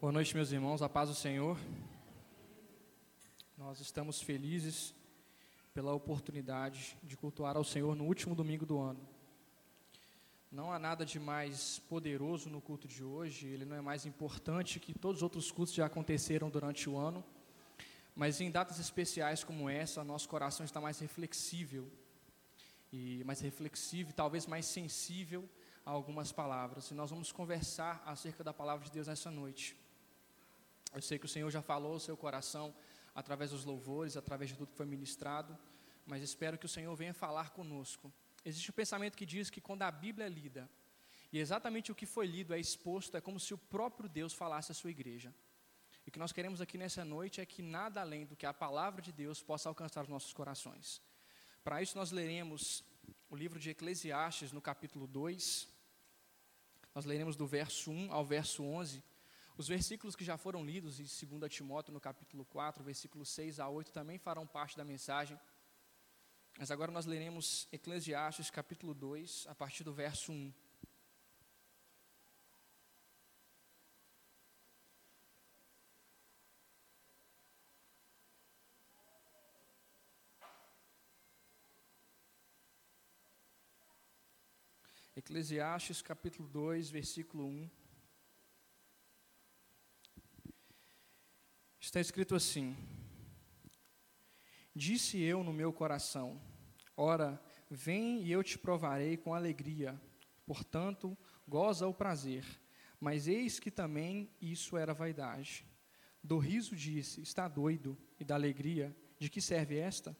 Boa noite, meus irmãos, a paz do Senhor. Nós estamos felizes pela oportunidade de cultuar ao Senhor no último domingo do ano. Não há nada de mais poderoso no culto de hoje, ele não é mais importante que todos os outros cultos já aconteceram durante o ano, mas em datas especiais como essa, nosso coração está mais reflexível, e mais reflexivo talvez mais sensível a algumas palavras. E nós vamos conversar acerca da palavra de Deus nessa noite. Eu sei que o Senhor já falou ao seu coração através dos louvores, através de tudo que foi ministrado, mas espero que o Senhor venha falar conosco. Existe um pensamento que diz que quando a Bíblia é lida, e exatamente o que foi lido é exposto, é como se o próprio Deus falasse à sua igreja. E o que nós queremos aqui nessa noite é que nada além do que a palavra de Deus possa alcançar os nossos corações. Para isso, nós leremos o livro de Eclesiastes, no capítulo 2. Nós leremos do verso 1 ao verso 11. Os versículos que já foram lidos em 2 Timóteo, no capítulo 4, versículos 6 a 8, também farão parte da mensagem. Mas agora nós leremos Eclesiastes, capítulo 2, a partir do verso 1. Eclesiastes capítulo 2, versículo 1. Está escrito assim: Disse eu no meu coração: Ora, vem e eu te provarei com alegria. Portanto, goza o prazer. Mas eis que também isso era vaidade. Do riso disse: Está doido. E da alegria, de que serve esta?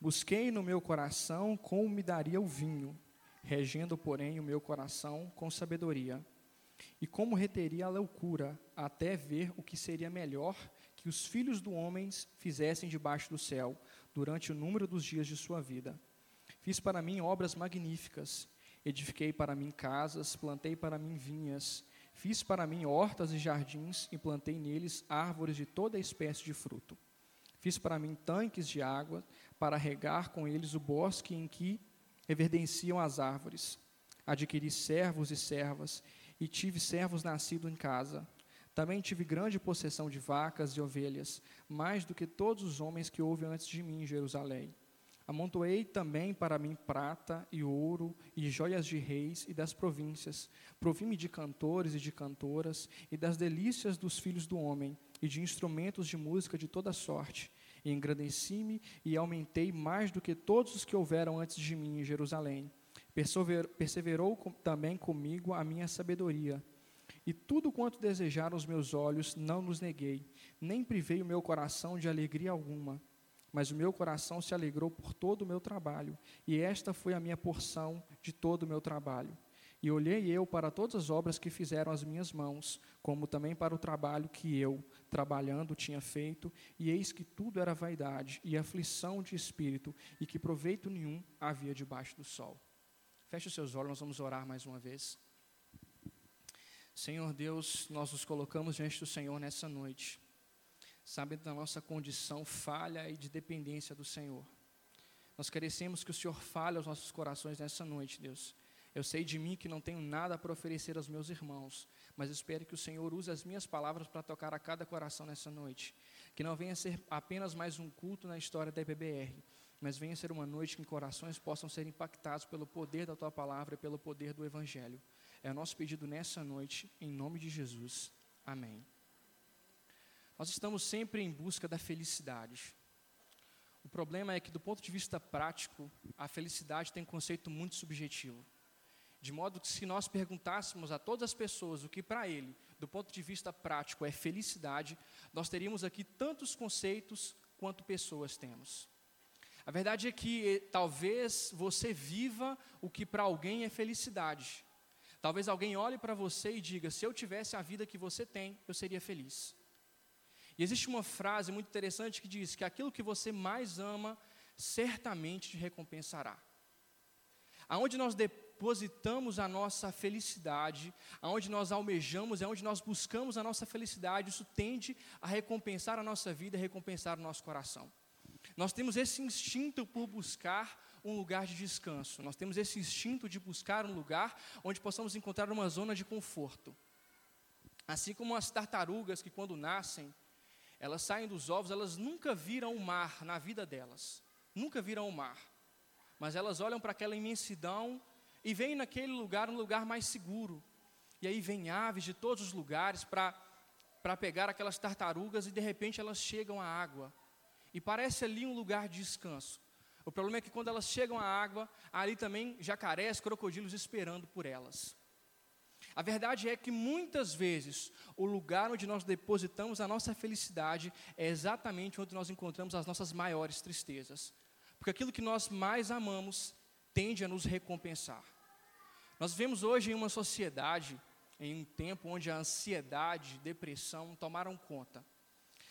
Busquei no meu coração como me daria o vinho, regendo, porém, o meu coração com sabedoria. E como reteria a loucura, até ver o que seria melhor que os filhos do homem fizessem debaixo do céu, durante o número dos dias de sua vida. Fiz para mim obras magníficas, edifiquei para mim casas, plantei para mim vinhas, fiz para mim hortas e jardins e plantei neles árvores de toda espécie de fruto. Fiz para mim tanques de água, para regar com eles o bosque em que everdenciam as árvores. Adquiri servos e servas, e tive servos nascidos em casa, também tive grande possessão de vacas e ovelhas, mais do que todos os homens que houve antes de mim em Jerusalém. Amontoei também para mim prata e ouro e joias de reis e das províncias. Provi-me de cantores e de cantoras e das delícias dos filhos do homem e de instrumentos de música de toda sorte. E engrandeci-me e aumentei mais do que todos os que houveram antes de mim em Jerusalém. Perseverou também comigo a minha sabedoria e tudo quanto desejaram os meus olhos, não nos neguei, nem privei o meu coração de alegria alguma. Mas o meu coração se alegrou por todo o meu trabalho, e esta foi a minha porção de todo o meu trabalho. E olhei eu para todas as obras que fizeram as minhas mãos, como também para o trabalho que eu, trabalhando, tinha feito, e eis que tudo era vaidade e aflição de espírito, e que proveito nenhum havia debaixo do sol. Feche os seus olhos, nós vamos orar mais uma vez. Senhor Deus, nós nos colocamos diante do Senhor nessa noite, sabendo da nossa condição falha e de dependência do Senhor. Nós carecemos que o Senhor fale aos nossos corações nessa noite, Deus. Eu sei de mim que não tenho nada para oferecer aos meus irmãos, mas espero que o Senhor use as minhas palavras para tocar a cada coração nessa noite. Que não venha ser apenas mais um culto na história da IBBR, mas venha ser uma noite em que corações possam ser impactados pelo poder da tua palavra e pelo poder do Evangelho. É o nosso pedido nessa noite, em nome de Jesus. Amém. Nós estamos sempre em busca da felicidade. O problema é que, do ponto de vista prático, a felicidade tem um conceito muito subjetivo. De modo que, se nós perguntássemos a todas as pessoas o que para ele, do ponto de vista prático, é felicidade, nós teríamos aqui tantos conceitos quanto pessoas temos. A verdade é que eh, talvez você viva o que para alguém é felicidade, Talvez alguém olhe para você e diga: se eu tivesse a vida que você tem, eu seria feliz. E existe uma frase muito interessante que diz que aquilo que você mais ama, certamente te recompensará. Aonde nós depositamos a nossa felicidade, aonde nós almejamos, é onde nós buscamos a nossa felicidade, isso tende a recompensar a nossa vida, a recompensar o nosso coração. Nós temos esse instinto por buscar um lugar de descanso. Nós temos esse instinto de buscar um lugar onde possamos encontrar uma zona de conforto. Assim como as tartarugas que quando nascem, elas saem dos ovos, elas nunca viram o mar na vida delas. Nunca viram o mar. Mas elas olham para aquela imensidão e veem naquele lugar um lugar mais seguro. E aí vem aves de todos os lugares para para pegar aquelas tartarugas e de repente elas chegam à água. E parece ali um lugar de descanso. O problema é que quando elas chegam à água, ali também jacarés, crocodilos esperando por elas. A verdade é que muitas vezes o lugar onde nós depositamos a nossa felicidade é exatamente onde nós encontramos as nossas maiores tristezas. Porque aquilo que nós mais amamos tende a nos recompensar. Nós vivemos hoje em uma sociedade, em um tempo onde a ansiedade, depressão tomaram conta.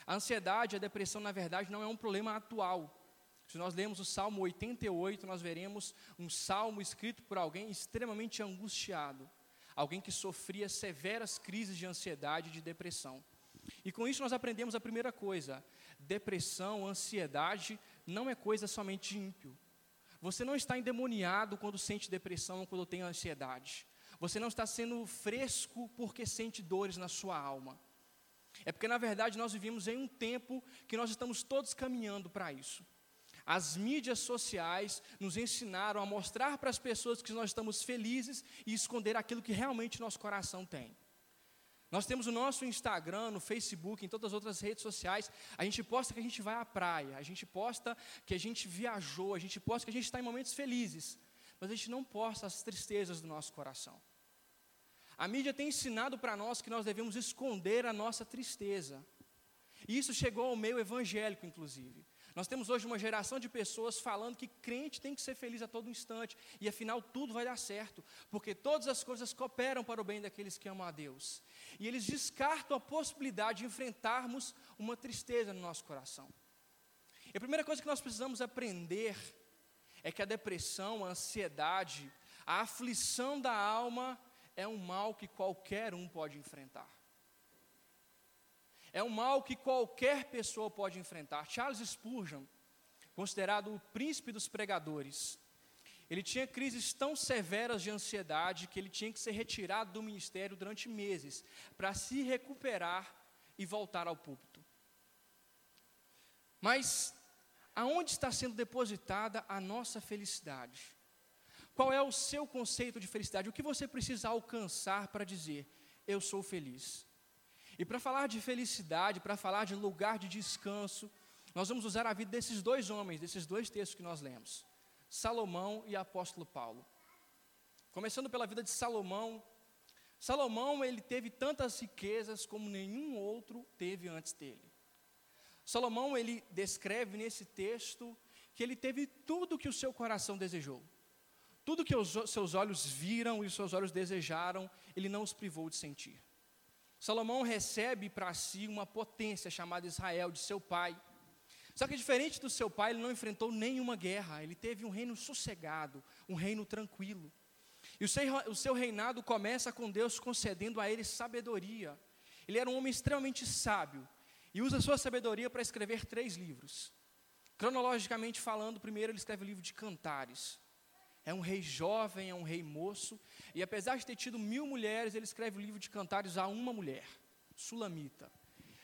A ansiedade, a depressão, na verdade, não é um problema atual. Se nós lermos o Salmo 88, nós veremos um salmo escrito por alguém extremamente angustiado alguém que sofria severas crises de ansiedade e de depressão. E com isso nós aprendemos a primeira coisa: depressão, ansiedade não é coisa somente ímpio. Você não está endemoniado quando sente depressão ou quando tem ansiedade. Você não está sendo fresco porque sente dores na sua alma. É porque, na verdade, nós vivemos em um tempo que nós estamos todos caminhando para isso. As mídias sociais nos ensinaram a mostrar para as pessoas que nós estamos felizes e esconder aquilo que realmente nosso coração tem. Nós temos o nosso Instagram, no Facebook, em todas as outras redes sociais. A gente posta que a gente vai à praia, a gente posta que a gente viajou, a gente posta que a gente está em momentos felizes, mas a gente não posta as tristezas do nosso coração. A mídia tem ensinado para nós que nós devemos esconder a nossa tristeza. E isso chegou ao meio evangélico, inclusive. Nós temos hoje uma geração de pessoas falando que crente tem que ser feliz a todo instante, e afinal tudo vai dar certo, porque todas as coisas cooperam para o bem daqueles que amam a Deus. E eles descartam a possibilidade de enfrentarmos uma tristeza no nosso coração. E a primeira coisa que nós precisamos aprender é que a depressão, a ansiedade, a aflição da alma é um mal que qualquer um pode enfrentar. É um mal que qualquer pessoa pode enfrentar. Charles Spurgeon, considerado o príncipe dos pregadores, ele tinha crises tão severas de ansiedade que ele tinha que ser retirado do ministério durante meses para se recuperar e voltar ao púlpito. Mas aonde está sendo depositada a nossa felicidade? Qual é o seu conceito de felicidade? O que você precisa alcançar para dizer eu sou feliz? E para falar de felicidade, para falar de lugar de descanso, nós vamos usar a vida desses dois homens, desses dois textos que nós lemos: Salomão e apóstolo Paulo. Começando pela vida de Salomão, Salomão ele teve tantas riquezas como nenhum outro teve antes dele. Salomão ele descreve nesse texto que ele teve tudo que o seu coração desejou. Tudo que os seus olhos viram e os seus olhos desejaram, ele não os privou de sentir. Salomão recebe para si uma potência chamada Israel, de seu pai. Só que diferente do seu pai, ele não enfrentou nenhuma guerra, ele teve um reino sossegado, um reino tranquilo. E o seu, o seu reinado começa com Deus concedendo a ele sabedoria. Ele era um homem extremamente sábio e usa sua sabedoria para escrever três livros. Cronologicamente falando, primeiro ele escreve o livro de Cantares. É um rei jovem, é um rei moço, e apesar de ter tido mil mulheres, ele escreve o livro de cantares a uma mulher, Sulamita.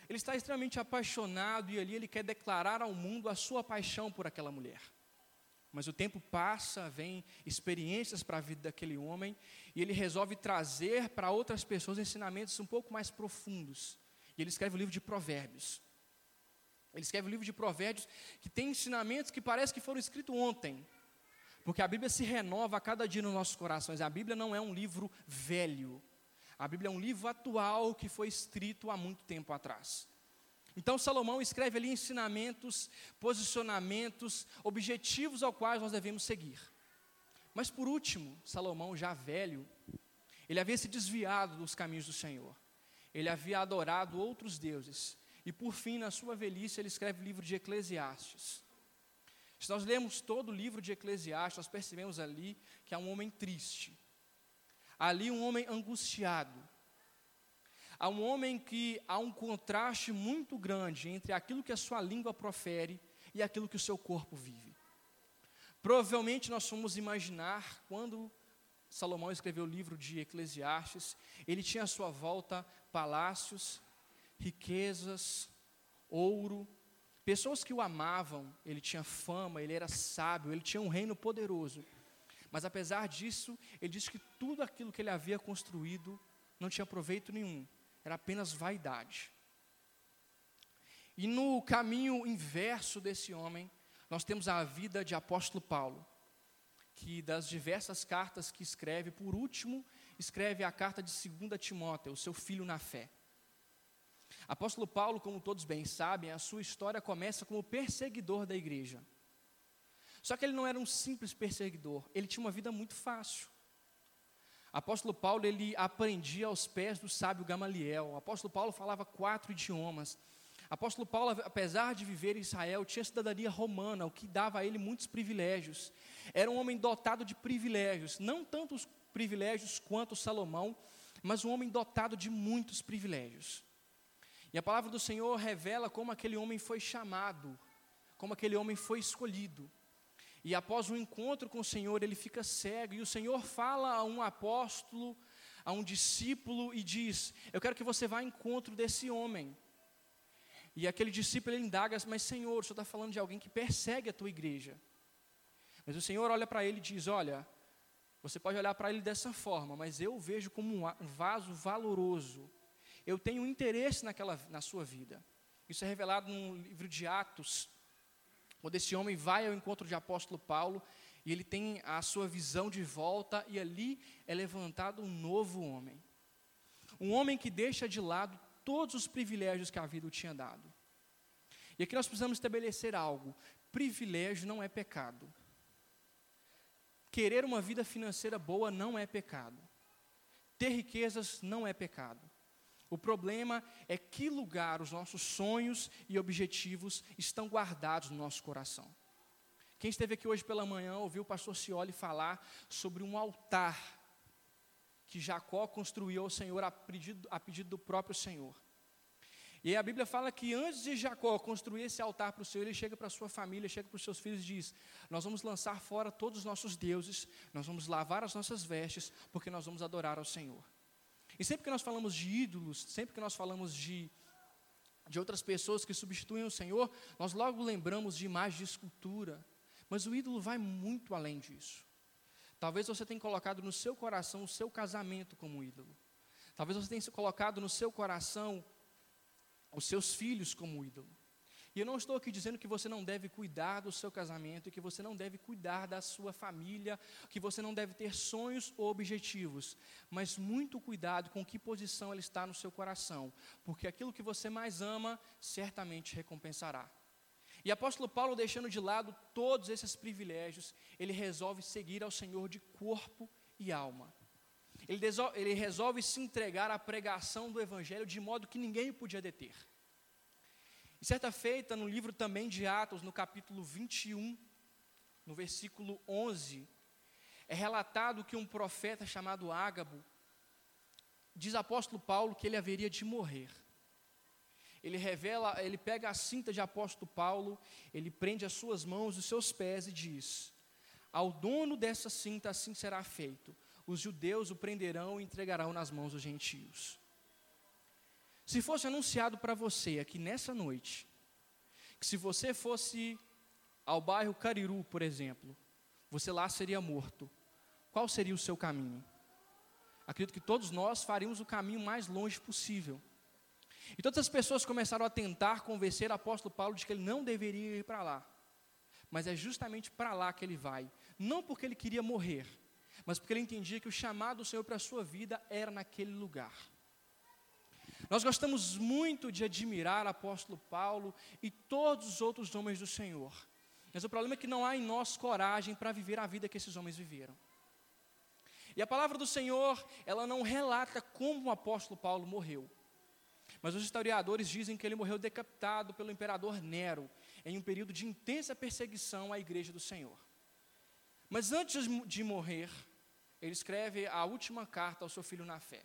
Ele está extremamente apaixonado e ali ele quer declarar ao mundo a sua paixão por aquela mulher. Mas o tempo passa, vem experiências para a vida daquele homem, e ele resolve trazer para outras pessoas ensinamentos um pouco mais profundos. E ele escreve o livro de Provérbios. Ele escreve o livro de Provérbios que tem ensinamentos que parece que foram escritos ontem, porque a Bíblia se renova a cada dia nos nossos corações. A Bíblia não é um livro velho. A Bíblia é um livro atual que foi escrito há muito tempo atrás. Então Salomão escreve ali ensinamentos, posicionamentos, objetivos ao quais nós devemos seguir. Mas por último, Salomão, já velho, ele havia se desviado dos caminhos do Senhor. Ele havia adorado outros deuses. E por fim, na sua velhice, ele escreve o livro de Eclesiastes. Se nós lemos todo o livro de Eclesiastes, nós percebemos ali que há um homem triste, ali um homem angustiado, há um homem que há um contraste muito grande entre aquilo que a sua língua profere e aquilo que o seu corpo vive. Provavelmente nós fomos imaginar quando Salomão escreveu o livro de Eclesiastes, ele tinha à sua volta palácios, riquezas, ouro, pessoas que o amavam, ele tinha fama, ele era sábio, ele tinha um reino poderoso. Mas apesar disso, ele disse que tudo aquilo que ele havia construído não tinha proveito nenhum, era apenas vaidade. E no caminho inverso desse homem, nós temos a vida de apóstolo Paulo, que das diversas cartas que escreve, por último, escreve a carta de 2 Timóteo, o seu filho na fé. Apóstolo Paulo, como todos bem sabem, a sua história começa como perseguidor da igreja. Só que ele não era um simples perseguidor, ele tinha uma vida muito fácil. Apóstolo Paulo, ele aprendia aos pés do sábio Gamaliel. Apóstolo Paulo falava quatro idiomas. Apóstolo Paulo, apesar de viver em Israel, tinha cidadania romana, o que dava a ele muitos privilégios. Era um homem dotado de privilégios, não tantos privilégios quanto Salomão, mas um homem dotado de muitos privilégios. E a palavra do Senhor revela como aquele homem foi chamado, como aquele homem foi escolhido. E após o encontro com o Senhor, ele fica cego, e o Senhor fala a um apóstolo, a um discípulo, e diz: Eu quero que você vá ao encontro desse homem. E aquele discípulo ele indaga, mas Senhor, o Senhor está falando de alguém que persegue a tua igreja. Mas o Senhor olha para ele e diz: Olha, você pode olhar para ele dessa forma, mas eu vejo como um vaso valoroso. Eu tenho interesse naquela, na sua vida. Isso é revelado no livro de Atos, quando esse homem vai ao encontro de apóstolo Paulo e ele tem a sua visão de volta e ali é levantado um novo homem. Um homem que deixa de lado todos os privilégios que a vida o tinha dado. E aqui nós precisamos estabelecer algo: privilégio não é pecado. Querer uma vida financeira boa não é pecado. Ter riquezas não é pecado. O problema é que lugar os nossos sonhos e objetivos estão guardados no nosso coração. Quem esteve aqui hoje pela manhã ouviu o pastor Cioli falar sobre um altar que Jacó construiu ao Senhor a pedido, a pedido do próprio Senhor. E a Bíblia fala que antes de Jacó construir esse altar para o Senhor, ele chega para sua família, chega para os seus filhos e diz: Nós vamos lançar fora todos os nossos deuses, nós vamos lavar as nossas vestes, porque nós vamos adorar ao Senhor. E sempre que nós falamos de ídolos, sempre que nós falamos de, de outras pessoas que substituem o Senhor, nós logo lembramos de imagens de escultura. Mas o ídolo vai muito além disso. Talvez você tenha colocado no seu coração o seu casamento como ídolo. Talvez você tenha colocado no seu coração os seus filhos como ídolo. E eu não estou aqui dizendo que você não deve cuidar do seu casamento, que você não deve cuidar da sua família, que você não deve ter sonhos ou objetivos, mas muito cuidado com que posição ele está no seu coração, porque aquilo que você mais ama certamente recompensará. E apóstolo Paulo, deixando de lado todos esses privilégios, ele resolve seguir ao Senhor de corpo e alma. Ele, ele resolve se entregar à pregação do Evangelho de modo que ninguém o podia deter. E certa feita, no livro também de Atos, no capítulo 21, no versículo 11, é relatado que um profeta chamado Ágabo diz apóstolo Paulo que ele haveria de morrer. Ele revela, ele pega a cinta de apóstolo Paulo, ele prende as suas mãos e os seus pés e diz: Ao dono dessa cinta assim será feito os judeus o prenderão e entregarão nas mãos dos gentios. Se fosse anunciado para você aqui nessa noite, que se você fosse ao bairro Cariru, por exemplo, você lá seria morto, qual seria o seu caminho? Acredito que todos nós faríamos o caminho mais longe possível. E todas as pessoas começaram a tentar convencer o apóstolo Paulo de que ele não deveria ir para lá. Mas é justamente para lá que ele vai. Não porque ele queria morrer, mas porque ele entendia que o chamado do Senhor para a sua vida era naquele lugar. Nós gostamos muito de admirar o apóstolo Paulo e todos os outros homens do Senhor. Mas o problema é que não há em nós coragem para viver a vida que esses homens viveram. E a palavra do Senhor, ela não relata como o apóstolo Paulo morreu. Mas os historiadores dizem que ele morreu decapitado pelo imperador Nero, em um período de intensa perseguição à igreja do Senhor. Mas antes de morrer, ele escreve a última carta ao seu filho na fé.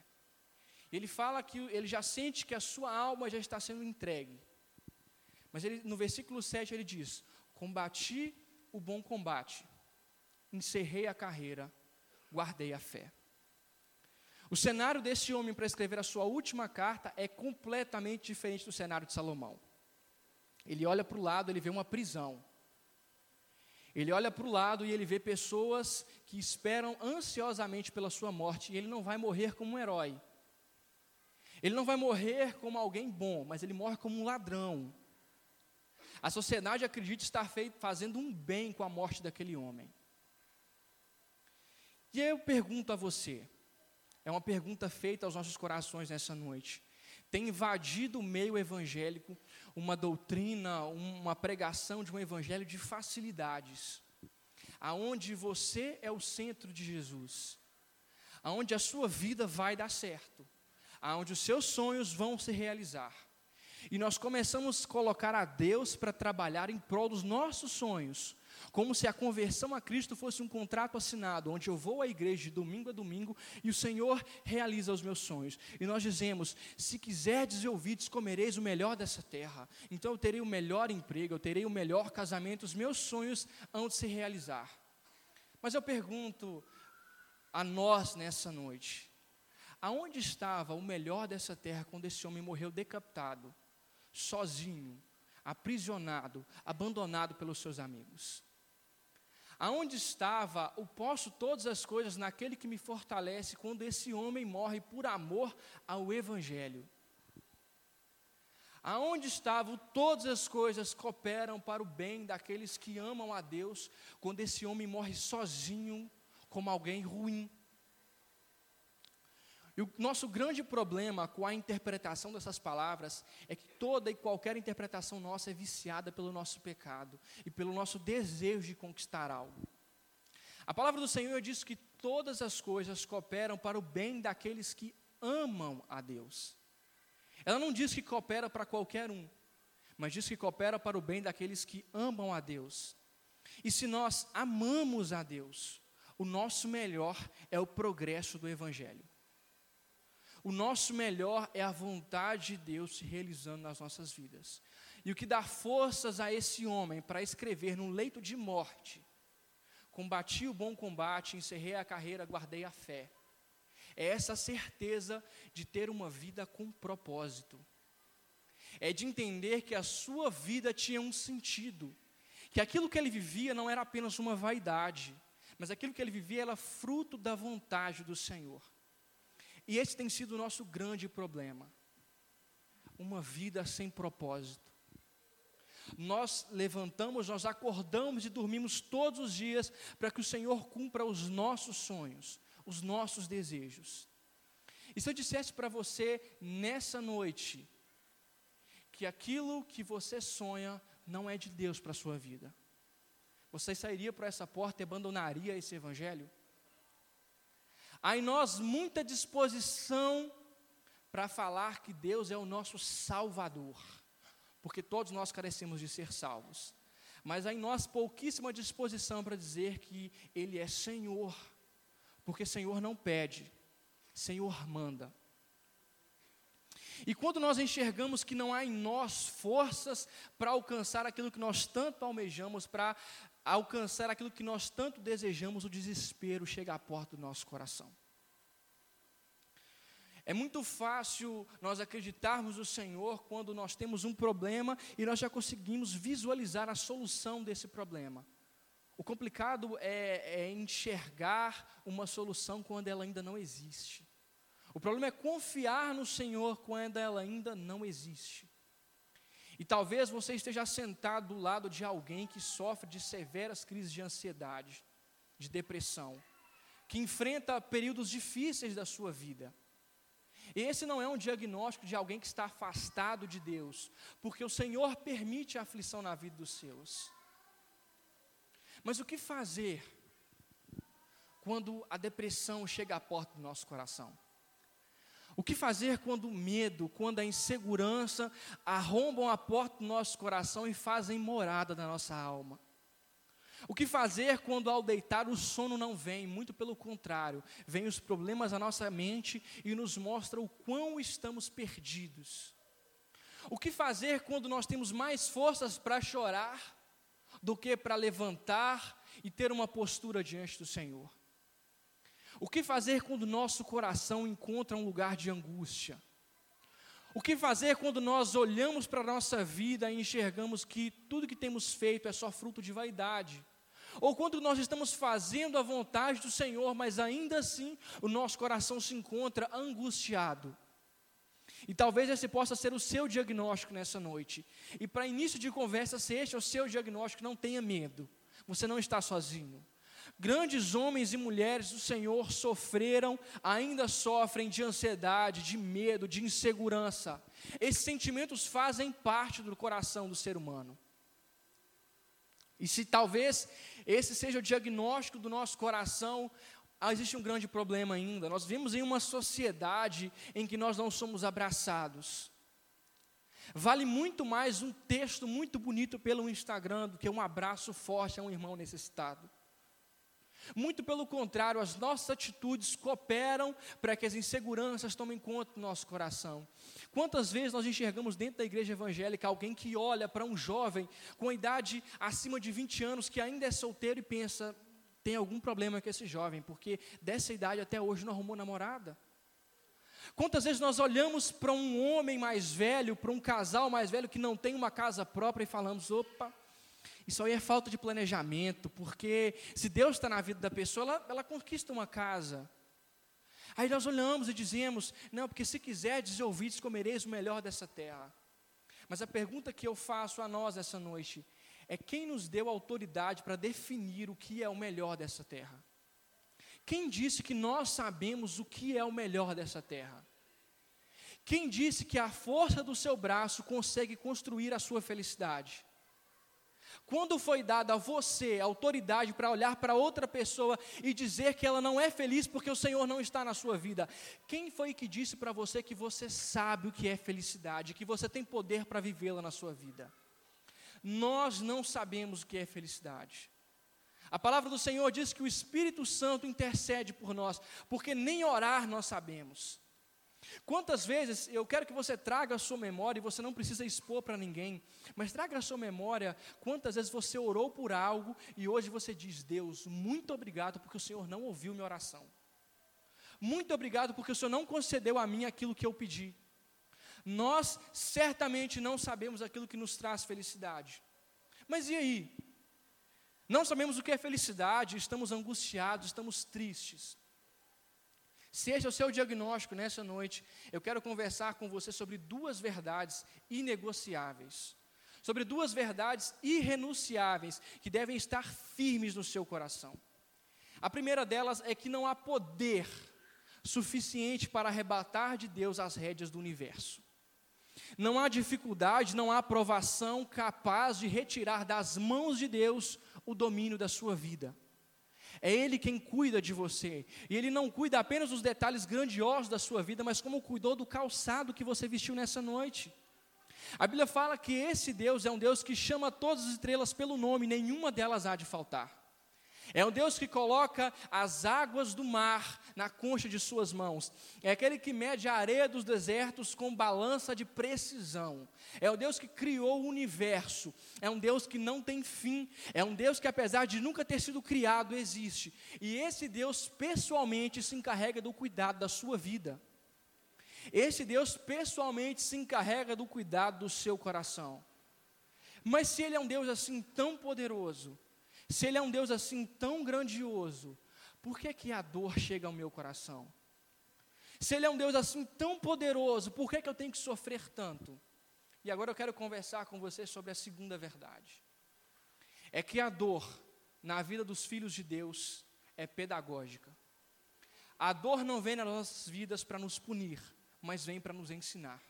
Ele fala que ele já sente que a sua alma já está sendo entregue. Mas ele, no versículo 7 ele diz: Combati o bom combate, encerrei a carreira, guardei a fé. O cenário desse homem para escrever a sua última carta é completamente diferente do cenário de Salomão. Ele olha para o lado, ele vê uma prisão. Ele olha para o lado e ele vê pessoas que esperam ansiosamente pela sua morte, e ele não vai morrer como um herói. Ele não vai morrer como alguém bom, mas ele morre como um ladrão. A sociedade acredita estar feito, fazendo um bem com a morte daquele homem. E eu pergunto a você, é uma pergunta feita aos nossos corações nessa noite. Tem invadido o meio evangélico uma doutrina, uma pregação de um evangelho de facilidades, aonde você é o centro de Jesus, aonde a sua vida vai dar certo, aonde os seus sonhos vão se realizar. E nós começamos a colocar a Deus para trabalhar em prol dos nossos sonhos, como se a conversão a Cristo fosse um contrato assinado, onde eu vou à igreja de domingo a domingo e o Senhor realiza os meus sonhos. E nós dizemos: se quiserdes e ouvides, comereis o melhor dessa terra. Então eu terei o melhor emprego, eu terei o melhor casamento, os meus sonhos hão de se realizar. Mas eu pergunto a nós nessa noite: aonde estava o melhor dessa terra quando esse homem morreu decapitado, sozinho, aprisionado, abandonado pelos seus amigos? Aonde estava o posso todas as coisas naquele que me fortalece quando esse homem morre por amor ao Evangelho? Aonde estavam todas as coisas cooperam para o bem daqueles que amam a Deus quando esse homem morre sozinho como alguém ruim? E o nosso grande problema com a interpretação dessas palavras é que toda e qualquer interpretação nossa é viciada pelo nosso pecado e pelo nosso desejo de conquistar algo. A palavra do Senhor diz que todas as coisas cooperam para o bem daqueles que amam a Deus. Ela não diz que coopera para qualquer um, mas diz que coopera para o bem daqueles que amam a Deus. E se nós amamos a Deus, o nosso melhor é o progresso do Evangelho. O nosso melhor é a vontade de Deus se realizando nas nossas vidas. E o que dá forças a esse homem para escrever no leito de morte: Combati o bom combate, encerrei a carreira, guardei a fé. É essa certeza de ter uma vida com propósito. É de entender que a sua vida tinha um sentido. Que aquilo que ele vivia não era apenas uma vaidade, mas aquilo que ele vivia era fruto da vontade do Senhor. E esse tem sido o nosso grande problema. Uma vida sem propósito. Nós levantamos, nós acordamos e dormimos todos os dias para que o Senhor cumpra os nossos sonhos, os nossos desejos. E se eu dissesse para você nessa noite que aquilo que você sonha não é de Deus para a sua vida, você sairia por essa porta e abandonaria esse evangelho? Há em nós muita disposição para falar que Deus é o nosso Salvador, porque todos nós carecemos de ser salvos. Mas há em nós pouquíssima disposição para dizer que Ele é Senhor, porque Senhor não pede, Senhor manda. E quando nós enxergamos que não há em nós forças para alcançar aquilo que nós tanto almejamos, para alcançar aquilo que nós tanto desejamos, o desespero chega à porta do nosso coração. É muito fácil nós acreditarmos no Senhor quando nós temos um problema e nós já conseguimos visualizar a solução desse problema. O complicado é, é, enxergar uma solução quando ela ainda não existe. O problema é confiar no Senhor quando ela ainda não existe. E talvez você esteja sentado do lado de alguém que sofre de severas crises de ansiedade, de depressão, que enfrenta períodos difíceis da sua vida. Esse não é um diagnóstico de alguém que está afastado de Deus, porque o Senhor permite a aflição na vida dos seus. Mas o que fazer quando a depressão chega à porta do nosso coração? O que fazer quando o medo, quando a insegurança arrombam a porta do nosso coração e fazem morada na nossa alma? O que fazer quando ao deitar o sono não vem? Muito pelo contrário, vem os problemas à nossa mente e nos mostra o quão estamos perdidos. O que fazer quando nós temos mais forças para chorar do que para levantar e ter uma postura diante do Senhor? O que fazer quando nosso coração encontra um lugar de angústia? O que fazer quando nós olhamos para a nossa vida e enxergamos que tudo que temos feito é só fruto de vaidade? Ou quando nós estamos fazendo a vontade do Senhor, mas ainda assim o nosso coração se encontra angustiado? E talvez esse possa ser o seu diagnóstico nessa noite. E para início de conversa, se este é o seu diagnóstico, não tenha medo. Você não está sozinho. Grandes homens e mulheres do Senhor sofreram, ainda sofrem de ansiedade, de medo, de insegurança. Esses sentimentos fazem parte do coração do ser humano. E se talvez esse seja o diagnóstico do nosso coração, existe um grande problema ainda. Nós vivemos em uma sociedade em que nós não somos abraçados. Vale muito mais um texto muito bonito pelo Instagram do que um abraço forte a um irmão necessitado. Muito pelo contrário, as nossas atitudes cooperam para que as inseguranças tomem conta do nosso coração. Quantas vezes nós enxergamos dentro da igreja evangélica alguém que olha para um jovem com a idade acima de 20 anos que ainda é solteiro e pensa: tem algum problema com esse jovem, porque dessa idade até hoje não arrumou namorada? Quantas vezes nós olhamos para um homem mais velho, para um casal mais velho que não tem uma casa própria e falamos: opa, isso aí é falta de planejamento, porque se Deus está na vida da pessoa, ela, ela conquista uma casa. Aí nós olhamos e dizemos: não, porque se quiserdes ouvides, comereis o melhor dessa terra. Mas a pergunta que eu faço a nós essa noite é: quem nos deu autoridade para definir o que é o melhor dessa terra? Quem disse que nós sabemos o que é o melhor dessa terra? Quem disse que a força do seu braço consegue construir a sua felicidade? Quando foi dada a você autoridade para olhar para outra pessoa e dizer que ela não é feliz porque o Senhor não está na sua vida? Quem foi que disse para você que você sabe o que é felicidade, que você tem poder para vivê-la na sua vida? Nós não sabemos o que é felicidade. A palavra do Senhor diz que o Espírito Santo intercede por nós, porque nem orar nós sabemos. Quantas vezes eu quero que você traga a sua memória, e você não precisa expor para ninguém, mas traga a sua memória quantas vezes você orou por algo e hoje você diz: Deus, muito obrigado porque o Senhor não ouviu minha oração. Muito obrigado porque o Senhor não concedeu a mim aquilo que eu pedi. Nós certamente não sabemos aquilo que nos traz felicidade. Mas e aí? Não sabemos o que é felicidade, estamos angustiados, estamos tristes. Seja o seu diagnóstico nessa noite, eu quero conversar com você sobre duas verdades inegociáveis, sobre duas verdades irrenunciáveis que devem estar firmes no seu coração. A primeira delas é que não há poder suficiente para arrebatar de Deus as rédeas do universo. Não há dificuldade, não há provação capaz de retirar das mãos de Deus o domínio da sua vida. É Ele quem cuida de você. E Ele não cuida apenas dos detalhes grandiosos da sua vida, mas como cuidou do calçado que você vestiu nessa noite. A Bíblia fala que esse Deus é um Deus que chama todas as estrelas pelo nome, nenhuma delas há de faltar. É um Deus que coloca as águas do mar na concha de suas mãos. É aquele que mede a areia dos desertos com balança de precisão. É o Deus que criou o universo. É um Deus que não tem fim. É um Deus que, apesar de nunca ter sido criado, existe. E esse Deus pessoalmente se encarrega do cuidado da sua vida. Esse Deus pessoalmente se encarrega do cuidado do seu coração. Mas se Ele é um Deus assim tão poderoso, se Ele é um Deus assim tão grandioso, por que, que a dor chega ao meu coração? Se Ele é um Deus assim tão poderoso, por que, que eu tenho que sofrer tanto? E agora eu quero conversar com você sobre a segunda verdade. É que a dor na vida dos filhos de Deus é pedagógica. A dor não vem nas nossas vidas para nos punir, mas vem para nos ensinar.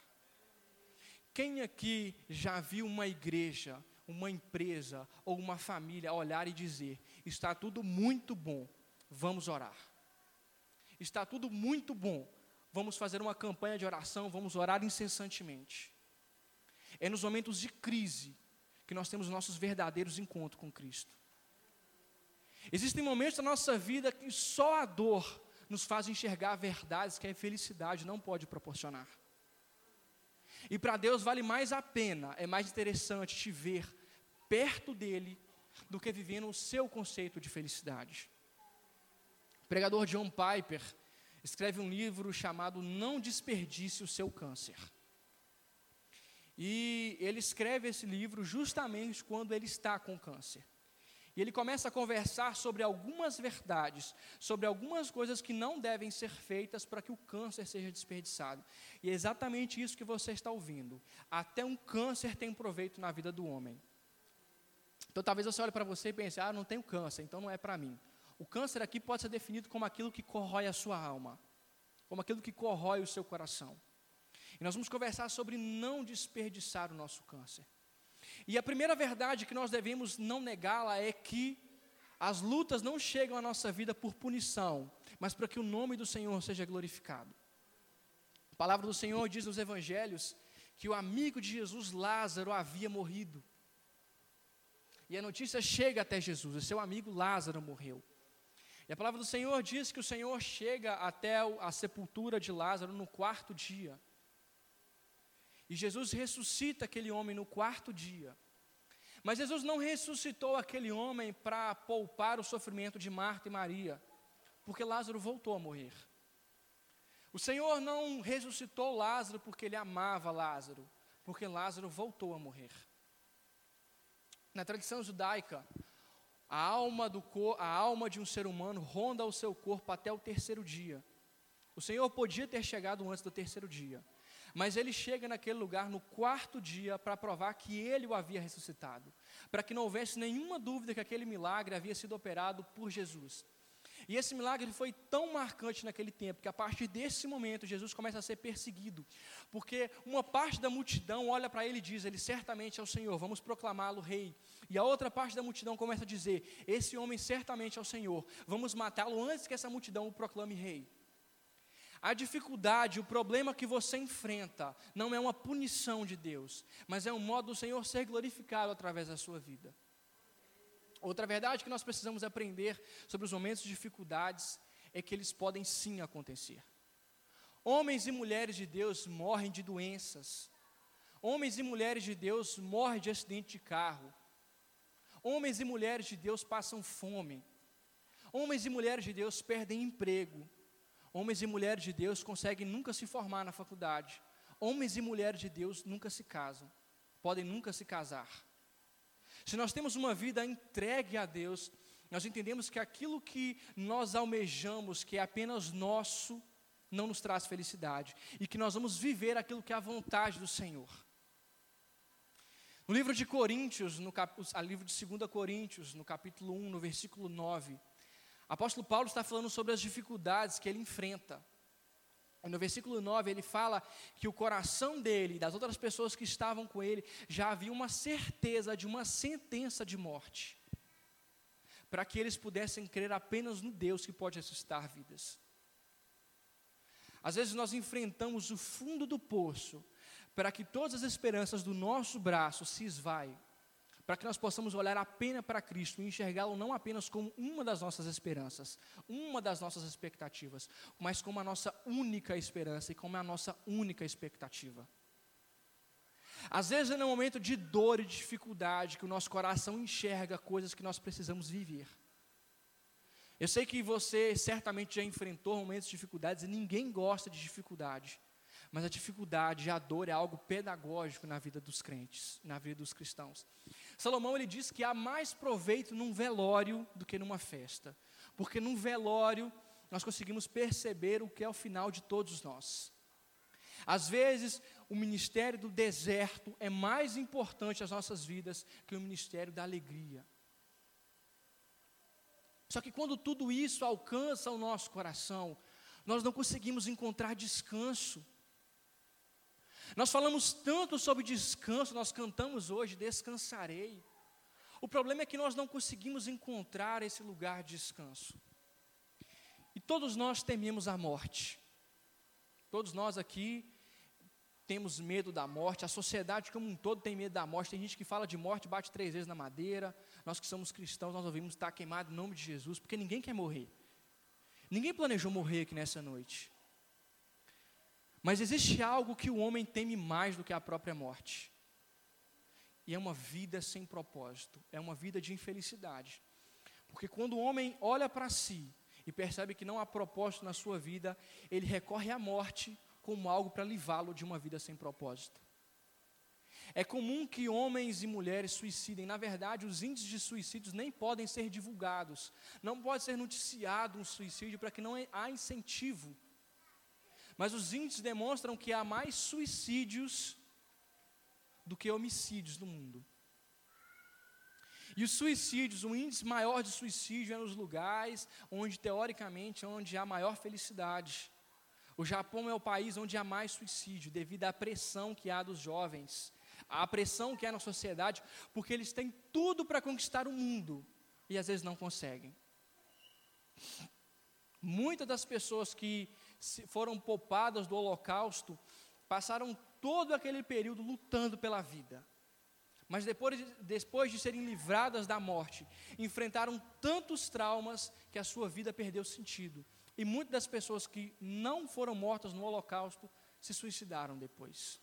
Quem aqui já viu uma igreja uma empresa ou uma família olhar e dizer: está tudo muito bom, vamos orar. Está tudo muito bom, vamos fazer uma campanha de oração, vamos orar incessantemente. É nos momentos de crise que nós temos nossos verdadeiros encontros com Cristo. Existem momentos da nossa vida que só a dor nos faz enxergar verdades que a felicidade não pode proporcionar. E para Deus vale mais a pena, é mais interessante te ver perto dele do que vivendo o seu conceito de felicidade. pregador John Piper escreve um livro chamado Não Desperdice o Seu Câncer. E ele escreve esse livro justamente quando ele está com câncer. E ele começa a conversar sobre algumas verdades, sobre algumas coisas que não devem ser feitas para que o câncer seja desperdiçado. E é exatamente isso que você está ouvindo. Até um câncer tem proveito na vida do homem. Então talvez você olhe para você e pense: ah, não tenho câncer, então não é para mim. O câncer aqui pode ser definido como aquilo que corrói a sua alma, como aquilo que corrói o seu coração. E nós vamos conversar sobre não desperdiçar o nosso câncer. E a primeira verdade que nós devemos não negá-la é que as lutas não chegam à nossa vida por punição, mas para que o nome do Senhor seja glorificado. A palavra do Senhor diz nos evangelhos que o amigo de Jesus, Lázaro, havia morrido. E a notícia chega até Jesus, o seu amigo Lázaro morreu. E a palavra do Senhor diz que o Senhor chega até a sepultura de Lázaro no quarto dia. E Jesus ressuscita aquele homem no quarto dia. Mas Jesus não ressuscitou aquele homem para poupar o sofrimento de Marta e Maria, porque Lázaro voltou a morrer. O Senhor não ressuscitou Lázaro porque ele amava Lázaro, porque Lázaro voltou a morrer. Na tradição judaica, a alma, do a alma de um ser humano ronda o seu corpo até o terceiro dia. O Senhor podia ter chegado antes do terceiro dia, mas ele chega naquele lugar no quarto dia para provar que ele o havia ressuscitado, para que não houvesse nenhuma dúvida que aquele milagre havia sido operado por Jesus. E esse milagre foi tão marcante naquele tempo que a partir desse momento Jesus começa a ser perseguido, porque uma parte da multidão olha para ele e diz: Ele certamente é o Senhor, vamos proclamá-lo rei. E a outra parte da multidão começa a dizer: Esse homem certamente é o Senhor, vamos matá-lo antes que essa multidão o proclame rei. A dificuldade, o problema que você enfrenta, não é uma punição de Deus, mas é um modo do Senhor ser glorificado através da sua vida. Outra verdade que nós precisamos aprender sobre os momentos de dificuldades é que eles podem sim acontecer. Homens e mulheres de Deus morrem de doenças. Homens e mulheres de Deus morrem de acidente de carro. Homens e mulheres de Deus passam fome. Homens e mulheres de Deus perdem emprego. Homens e mulheres de Deus conseguem nunca se formar na faculdade. Homens e mulheres de Deus nunca se casam. Podem nunca se casar. Se nós temos uma vida entregue a Deus, nós entendemos que aquilo que nós almejamos, que é apenas nosso, não nos traz felicidade, e que nós vamos viver aquilo que é a vontade do Senhor. No livro de Coríntios, no cap, a livro de 2 Coríntios, no capítulo 1, no versículo 9, apóstolo Paulo está falando sobre as dificuldades que ele enfrenta. No versículo 9, ele fala que o coração dele e das outras pessoas que estavam com ele já havia uma certeza de uma sentença de morte, para que eles pudessem crer apenas no Deus que pode ressuscitar vidas. Às vezes nós enfrentamos o fundo do poço, para que todas as esperanças do nosso braço se esvaiem para que nós possamos olhar apenas para Cristo e enxergá-lo não apenas como uma das nossas esperanças, uma das nossas expectativas, mas como a nossa única esperança e como a nossa única expectativa. Às vezes é no momento de dor e de dificuldade que o nosso coração enxerga coisas que nós precisamos viver. Eu sei que você certamente já enfrentou momentos de dificuldades e ninguém gosta de dificuldade. Mas a dificuldade, a dor é algo pedagógico na vida dos crentes, na vida dos cristãos. Salomão ele diz que há mais proveito num velório do que numa festa, porque num velório nós conseguimos perceber o que é o final de todos nós. Às vezes, o ministério do deserto é mais importante às nossas vidas que o ministério da alegria. Só que quando tudo isso alcança o nosso coração, nós não conseguimos encontrar descanso. Nós falamos tanto sobre descanso, nós cantamos hoje, descansarei. O problema é que nós não conseguimos encontrar esse lugar de descanso. E todos nós tememos a morte. Todos nós aqui temos medo da morte, a sociedade como um todo tem medo da morte. Tem gente que fala de morte, bate três vezes na madeira. Nós que somos cristãos, nós ouvimos estar queimado em nome de Jesus, porque ninguém quer morrer. Ninguém planejou morrer aqui nessa noite. Mas existe algo que o homem teme mais do que a própria morte. E é uma vida sem propósito, é uma vida de infelicidade. Porque quando o homem olha para si e percebe que não há propósito na sua vida, ele recorre à morte como algo para livrá-lo de uma vida sem propósito. É comum que homens e mulheres suicidem. Na verdade, os índices de suicídios nem podem ser divulgados. Não pode ser noticiado um suicídio para que não há incentivo. Mas os índices demonstram que há mais suicídios do que homicídios no mundo. E os suicídios, o índice maior de suicídio é nos lugares onde, teoricamente, onde há maior felicidade. O Japão é o país onde há mais suicídio, devido à pressão que há dos jovens, à pressão que há na sociedade, porque eles têm tudo para conquistar o mundo e às vezes não conseguem. Muitas das pessoas que foram poupadas do Holocausto passaram todo aquele período lutando pela vida. Mas depois, depois de serem livradas da morte, enfrentaram tantos traumas que a sua vida perdeu sentido. E muitas das pessoas que não foram mortas no Holocausto se suicidaram depois.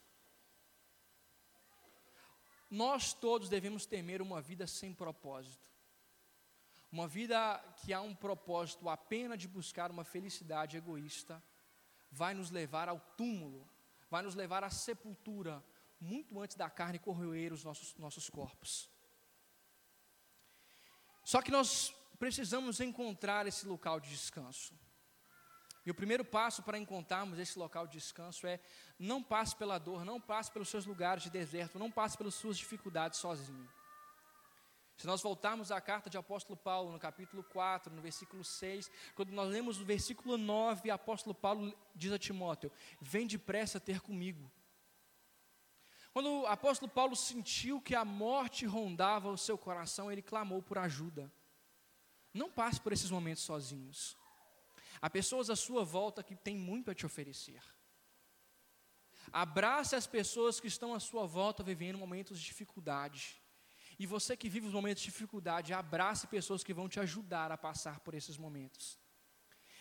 Nós todos devemos temer uma vida sem propósito. Uma vida que há um propósito apenas de buscar uma felicidade egoísta, vai nos levar ao túmulo, vai nos levar à sepultura, muito antes da carne corroer os nossos, nossos corpos. Só que nós precisamos encontrar esse local de descanso. E o primeiro passo para encontrarmos esse local de descanso é não passe pela dor, não passe pelos seus lugares de deserto, não passe pelas suas dificuldades sozinho. Se nós voltarmos à carta de apóstolo Paulo, no capítulo 4, no versículo 6, quando nós lemos o versículo 9, o apóstolo Paulo diz a Timóteo: Vem depressa ter comigo. Quando o apóstolo Paulo sentiu que a morte rondava o seu coração, ele clamou por ajuda. Não passe por esses momentos sozinhos. Há pessoas à sua volta que têm muito a te oferecer. Abrace as pessoas que estão à sua volta vivendo momentos de dificuldade. E você que vive os momentos de dificuldade, abrace pessoas que vão te ajudar a passar por esses momentos.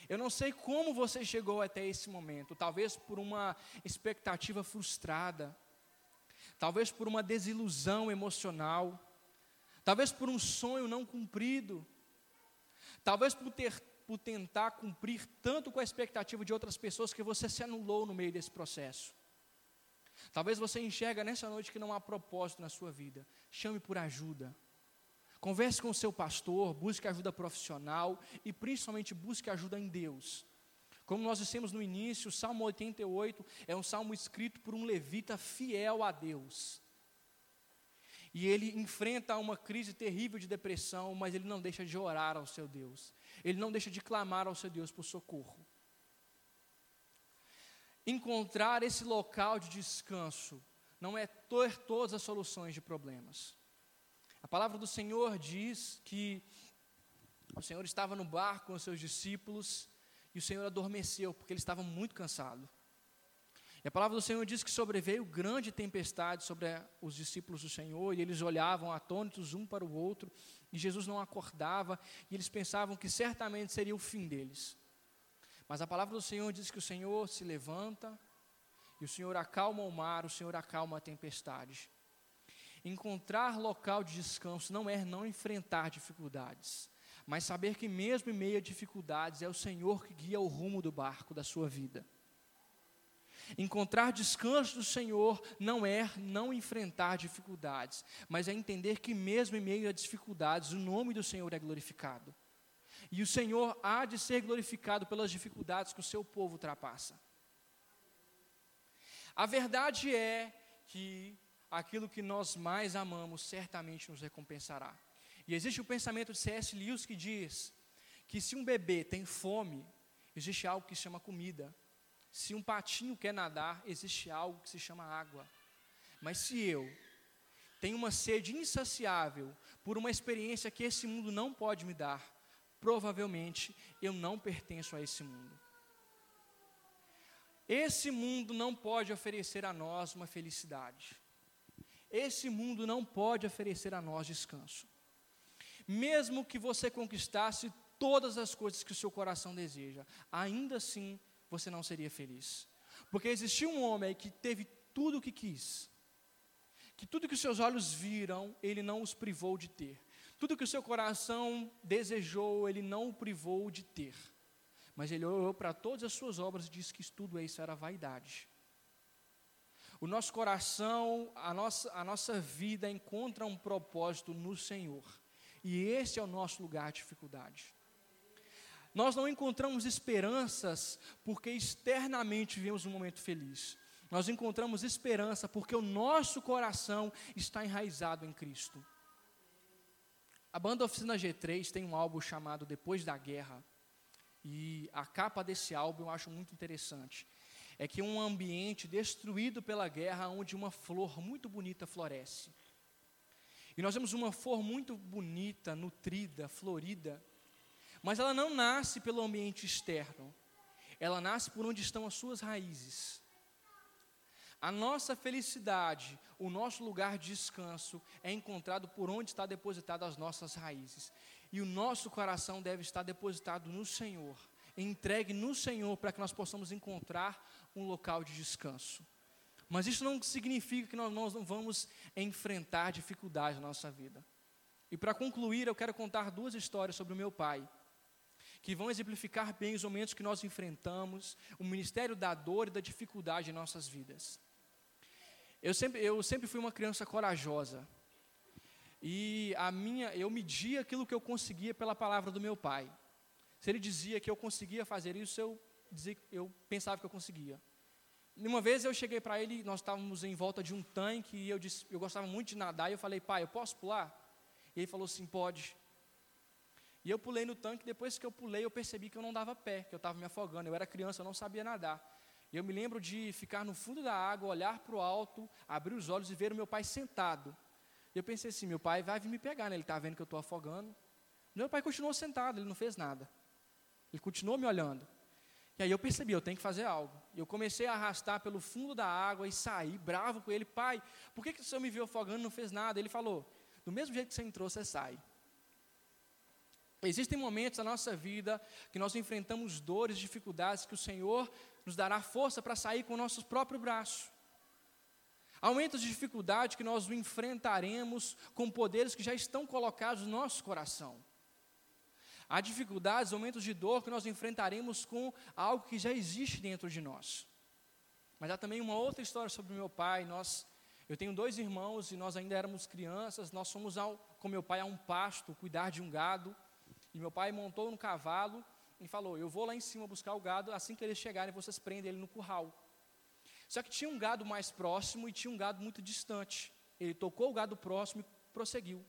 Eu não sei como você chegou até esse momento, talvez por uma expectativa frustrada, talvez por uma desilusão emocional, talvez por um sonho não cumprido, talvez por ter por tentar cumprir tanto com a expectativa de outras pessoas que você se anulou no meio desse processo. Talvez você enxerga nessa noite que não há propósito na sua vida. Chame por ajuda. Converse com o seu pastor, busque ajuda profissional e principalmente busque ajuda em Deus. Como nós dissemos no início, o Salmo 88 é um salmo escrito por um levita fiel a Deus. E ele enfrenta uma crise terrível de depressão, mas ele não deixa de orar ao seu Deus. Ele não deixa de clamar ao seu Deus por socorro. Encontrar esse local de descanso não é ter todas as soluções de problemas. A palavra do Senhor diz que o Senhor estava no barco com os seus discípulos e o Senhor adormeceu porque ele estava muito cansado. E a palavra do Senhor diz que sobreveio grande tempestade sobre os discípulos do Senhor, e eles olhavam atônitos um para o outro, e Jesus não acordava, e eles pensavam que certamente seria o fim deles. Mas a palavra do Senhor diz que o Senhor se levanta, e o Senhor acalma o mar, o Senhor acalma a tempestade. Encontrar local de descanso não é não enfrentar dificuldades, mas saber que mesmo em meio a dificuldades é o Senhor que guia o rumo do barco da sua vida. Encontrar descanso do Senhor não é não enfrentar dificuldades, mas é entender que mesmo em meio a dificuldades, o nome do Senhor é glorificado. E o Senhor há de ser glorificado pelas dificuldades que o seu povo ultrapassa. A verdade é que aquilo que nós mais amamos certamente nos recompensará. E existe o pensamento de C.S. Lewis que diz que se um bebê tem fome, existe algo que se chama comida. Se um patinho quer nadar, existe algo que se chama água. Mas se eu tenho uma sede insaciável por uma experiência que esse mundo não pode me dar, provavelmente eu não pertenço a esse mundo. Esse mundo não pode oferecer a nós uma felicidade. Esse mundo não pode oferecer a nós descanso. Mesmo que você conquistasse todas as coisas que o seu coração deseja, ainda assim você não seria feliz. Porque existiu um homem que teve tudo o que quis, que tudo que os seus olhos viram, ele não os privou de ter. Tudo que o seu coração desejou, ele não o privou de ter. Mas ele olhou para todas as suas obras e disse que tudo isso era vaidade. O nosso coração, a nossa, a nossa vida encontra um propósito no Senhor. E esse é o nosso lugar de dificuldade. Nós não encontramos esperanças porque externamente vivemos um momento feliz. Nós encontramos esperança porque o nosso coração está enraizado em Cristo. A banda Oficina G3 tem um álbum chamado Depois da Guerra. E a capa desse álbum eu acho muito interessante. É que um ambiente destruído pela guerra, onde uma flor muito bonita floresce. E nós vemos uma flor muito bonita, nutrida, florida, mas ela não nasce pelo ambiente externo, ela nasce por onde estão as suas raízes. A nossa felicidade, o nosso lugar de descanso é encontrado por onde está depositado as nossas raízes. E o nosso coração deve estar depositado no Senhor, entregue no Senhor para que nós possamos encontrar um local de descanso. Mas isso não significa que nós não vamos enfrentar dificuldades na nossa vida. E para concluir, eu quero contar duas histórias sobre o meu pai que vão exemplificar bem os momentos que nós enfrentamos, o ministério da dor e da dificuldade em nossas vidas. Eu sempre, eu sempre fui uma criança corajosa. E a minha, eu media aquilo que eu conseguia pela palavra do meu pai. Se ele dizia que eu conseguia fazer isso, eu, dizia, eu pensava que eu conseguia. Uma vez eu cheguei para ele, nós estávamos em volta de um tanque, e eu disse, eu gostava muito de nadar, e eu falei, pai, eu posso pular? E ele falou assim, pode. E eu pulei no tanque, depois que eu pulei, eu percebi que eu não dava pé, que eu estava me afogando. Eu era criança, eu não sabia nadar. E eu me lembro de ficar no fundo da água, olhar para o alto, abrir os olhos e ver o meu pai sentado. E eu pensei assim: meu pai vai vir me pegar, né? ele está vendo que eu estou afogando. Meu pai continuou sentado, ele não fez nada. Ele continuou me olhando. E aí eu percebi, eu tenho que fazer algo. E eu comecei a arrastar pelo fundo da água e saí bravo com ele. Pai, por que, que o senhor me viu afogando e não fez nada? Ele falou: do mesmo jeito que você entrou, você sai. Existem momentos na nossa vida que nós enfrentamos dores, dificuldades, que o Senhor nos dará força para sair com o nosso próprio braço. Há de dificuldade que nós enfrentaremos com poderes que já estão colocados no nosso coração. Há dificuldades, momentos de dor que nós enfrentaremos com algo que já existe dentro de nós. Mas há também uma outra história sobre meu pai. Nós, eu tenho dois irmãos e nós ainda éramos crianças. Nós fomos ao, com meu pai a um pasto, cuidar de um gado. E meu pai montou no cavalo e falou: Eu vou lá em cima buscar o gado, assim que eles chegarem, vocês prendem ele no curral. Só que tinha um gado mais próximo e tinha um gado muito distante. Ele tocou o gado próximo e prosseguiu.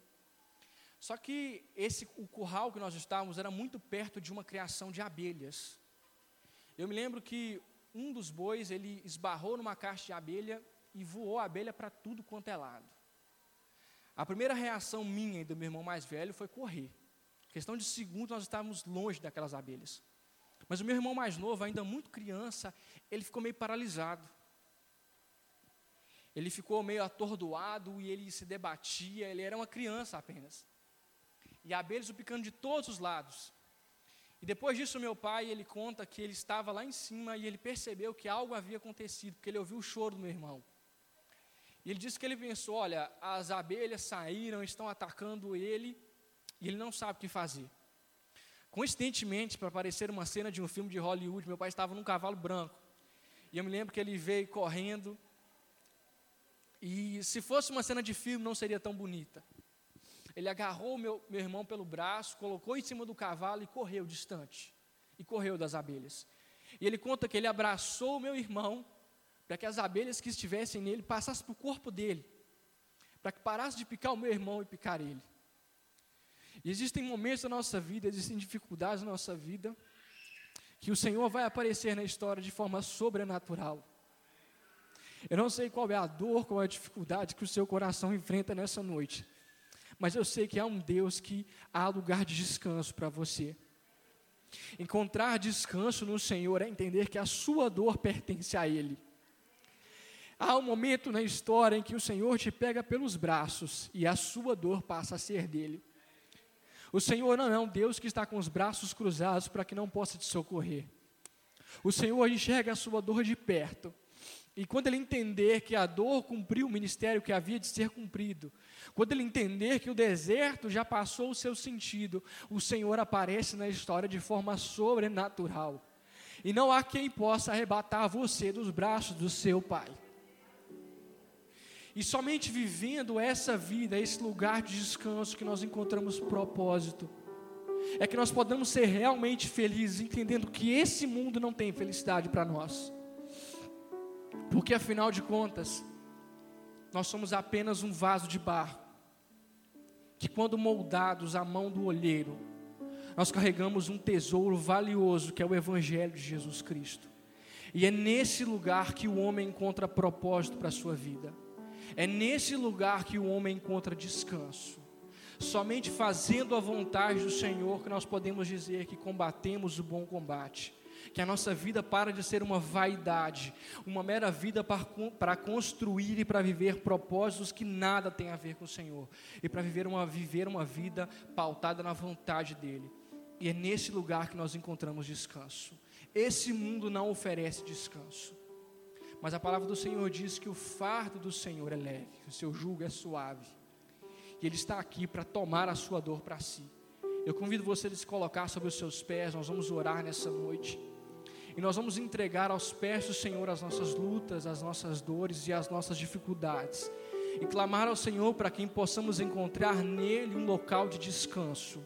Só que esse o curral que nós estávamos era muito perto de uma criação de abelhas. Eu me lembro que um dos bois ele esbarrou numa caixa de abelha e voou a abelha para tudo quanto é lado. A primeira reação minha e do meu irmão mais velho foi correr. Questão de segundos, nós estávamos longe daquelas abelhas. Mas o meu irmão mais novo, ainda muito criança, ele ficou meio paralisado. Ele ficou meio atordoado e ele se debatia, ele era uma criança apenas. E abelhas o picando de todos os lados. E depois disso, meu pai, ele conta que ele estava lá em cima e ele percebeu que algo havia acontecido, porque ele ouviu o choro do meu irmão. E ele disse que ele pensou: olha, as abelhas saíram, estão atacando ele, e ele não sabe o que fazer. Coincidentemente, para parecer uma cena de um filme de Hollywood, meu pai estava num cavalo branco. E eu me lembro que ele veio correndo. E se fosse uma cena de filme, não seria tão bonita. Ele agarrou meu, meu irmão pelo braço, colocou em cima do cavalo e correu distante. E correu das abelhas. E ele conta que ele abraçou o meu irmão para que as abelhas que estivessem nele passassem para o corpo dele. Para que parasse de picar o meu irmão e picar ele. E existem momentos da nossa vida, existem dificuldades na nossa vida, que o Senhor vai aparecer na história de forma sobrenatural. Eu não sei qual é a dor, qual é a dificuldade que o seu coração enfrenta nessa noite, mas eu sei que há um Deus que há lugar de descanso para você. Encontrar descanso no Senhor é entender que a sua dor pertence a Ele. Há um momento na história em que o Senhor te pega pelos braços e a sua dor passa a ser dele. O Senhor não é um Deus que está com os braços cruzados para que não possa te socorrer. O Senhor enxerga a sua dor de perto E quando ele entender que a dor cumpriu o ministério que havia de ser cumprido, quando ele entender que o deserto já passou o seu sentido, o Senhor aparece na história de forma sobrenatural. E não há quem possa arrebatar você dos braços do seu Pai. E somente vivendo essa vida, esse lugar de descanso que nós encontramos propósito, é que nós podemos ser realmente felizes, entendendo que esse mundo não tem felicidade para nós. Porque afinal de contas, nós somos apenas um vaso de barro, que quando moldados à mão do olheiro, nós carregamos um tesouro valioso que é o Evangelho de Jesus Cristo. E é nesse lugar que o homem encontra propósito para a sua vida. É nesse lugar que o homem encontra descanso. Somente fazendo a vontade do Senhor que nós podemos dizer que combatemos o bom combate que a nossa vida para de ser uma vaidade, uma mera vida para, construir e para viver propósitos que nada tem a ver com o Senhor, e para viver uma, viver uma vida pautada na vontade dEle. E é nesse lugar que nós encontramos descanso. Esse mundo não oferece descanso. Mas a palavra do Senhor diz que o fardo do Senhor é leve, o seu jugo é suave. E Ele está aqui para tomar a sua dor para si. Eu convido você a se colocar sobre os seus pés, nós vamos orar nessa noite. E nós vamos entregar aos pés do Senhor as nossas lutas, as nossas dores e as nossas dificuldades. E clamar ao Senhor para que possamos encontrar nele um local de descanso,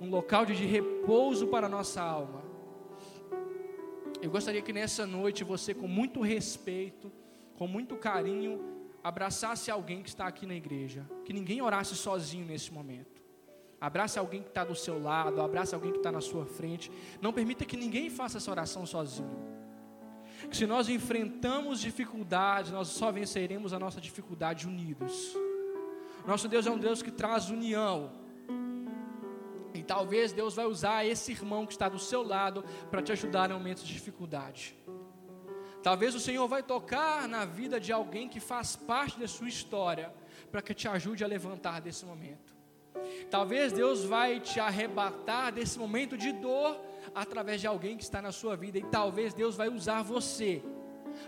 um local de repouso para a nossa alma. Eu gostaria que nessa noite você, com muito respeito, com muito carinho, abraçasse alguém que está aqui na igreja. Que ninguém orasse sozinho nesse momento. Abrace alguém que está do seu lado, abrace alguém que está na sua frente. Não permita que ninguém faça essa oração sozinho. Que se nós enfrentamos dificuldades, nós só venceremos a nossa dificuldade unidos. Nosso Deus é um Deus que traz união. E talvez Deus vai usar esse irmão que está do seu lado para te ajudar em momentos de dificuldade. Talvez o Senhor vai tocar na vida de alguém que faz parte da sua história para que te ajude a levantar desse momento. Talvez Deus vai te arrebatar desse momento de dor através de alguém que está na sua vida, e talvez Deus vai usar você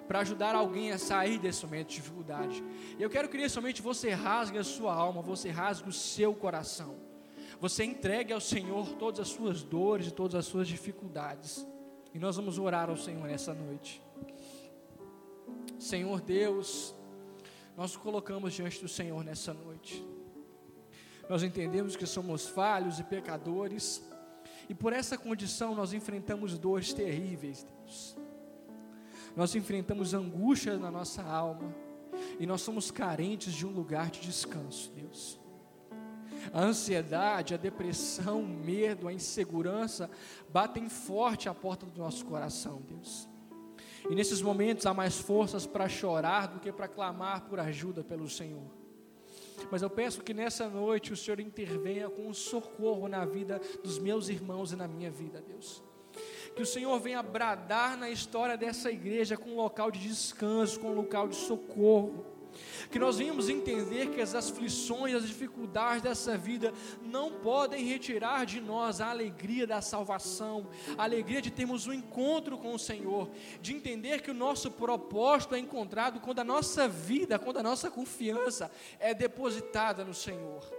para ajudar alguém a sair desse momento de dificuldade. Eu quero que somente você rasgue a sua alma, você rasgue o seu coração. Você entregue ao Senhor todas as suas dores e todas as suas dificuldades. E nós vamos orar ao Senhor nessa noite. Senhor Deus, nós colocamos diante do Senhor nessa noite. Nós entendemos que somos falhos e pecadores, e por essa condição nós enfrentamos dores terríveis, Deus. Nós enfrentamos angústia na nossa alma, e nós somos carentes de um lugar de descanso, Deus. A ansiedade, a depressão, o medo, a insegurança batem forte à porta do nosso coração, Deus. E nesses momentos há mais forças para chorar do que para clamar por ajuda pelo Senhor. Mas eu peço que nessa noite o Senhor intervenha com um socorro na vida dos meus irmãos e na minha vida, Deus. Que o Senhor venha bradar na história dessa igreja com um local de descanso, com um local de socorro que nós venhamos entender que as aflições, as dificuldades dessa vida não podem retirar de nós a alegria da salvação, a alegria de termos um encontro com o Senhor, de entender que o nosso propósito é encontrado quando a nossa vida, quando a nossa confiança é depositada no Senhor.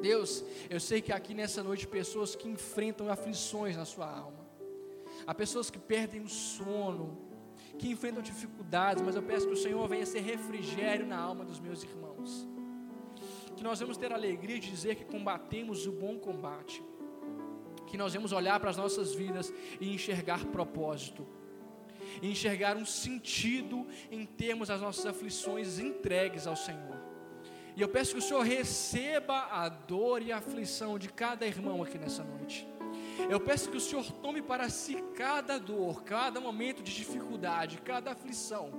Deus, eu sei que aqui nessa noite pessoas que enfrentam aflições na sua alma. Há pessoas que perdem o sono, que enfrentam dificuldades, mas eu peço que o Senhor venha ser refrigério na alma dos meus irmãos. Que nós vamos ter a alegria de dizer que combatemos o bom combate. Que nós vamos olhar para as nossas vidas e enxergar propósito. E enxergar um sentido em termos as nossas aflições entregues ao Senhor. E eu peço que o Senhor receba a dor e a aflição de cada irmão aqui nessa noite. Eu peço que o Senhor tome para si cada dor, cada momento de dificuldade, cada aflição.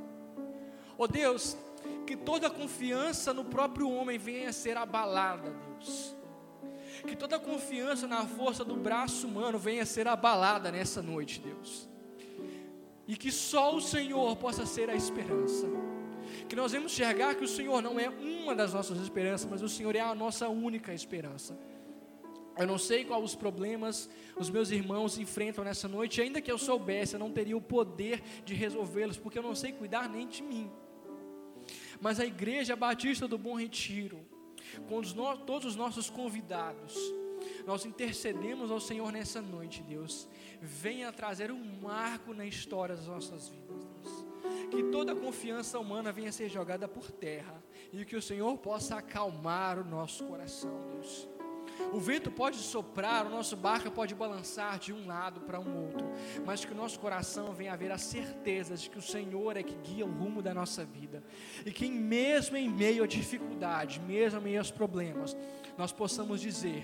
Oh Deus, que toda confiança no próprio homem venha a ser abalada, Deus. Que toda confiança na força do braço humano venha a ser abalada nessa noite, Deus. E que só o Senhor possa ser a esperança. Que nós vamos enxergar que o Senhor não é uma das nossas esperanças, mas o Senhor é a nossa única esperança Eu não sei quais os problemas os meus irmãos enfrentam nessa noite, ainda que eu soubesse, eu não teria o poder de resolvê-los, porque eu não sei cuidar nem de mim. Mas a Igreja Batista do Bom Retiro, com os no, todos os nossos convidados, nós intercedemos ao Senhor nessa noite, Deus. Venha trazer um marco na história das nossas vidas, Deus. Que toda confiança humana venha ser jogada por terra e que o Senhor possa acalmar o nosso coração, Deus o vento pode soprar, o nosso barco pode balançar de um lado para um outro, mas que o nosso coração venha a ver a certeza de que o Senhor é que guia o rumo da nossa vida, e que mesmo em meio à dificuldade, mesmo em meio aos problemas, nós possamos dizer: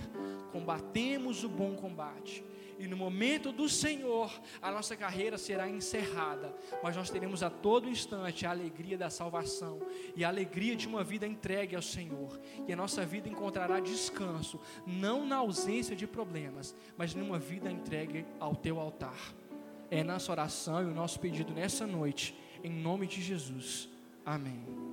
combatemos o bom combate e no momento do Senhor, a nossa carreira será encerrada, mas nós teremos a todo instante a alegria da salvação e a alegria de uma vida entregue ao Senhor, e a nossa vida encontrará descanso, não na ausência de problemas, mas numa vida entregue ao teu altar. É nossa oração e o nosso pedido nessa noite, em nome de Jesus. Amém.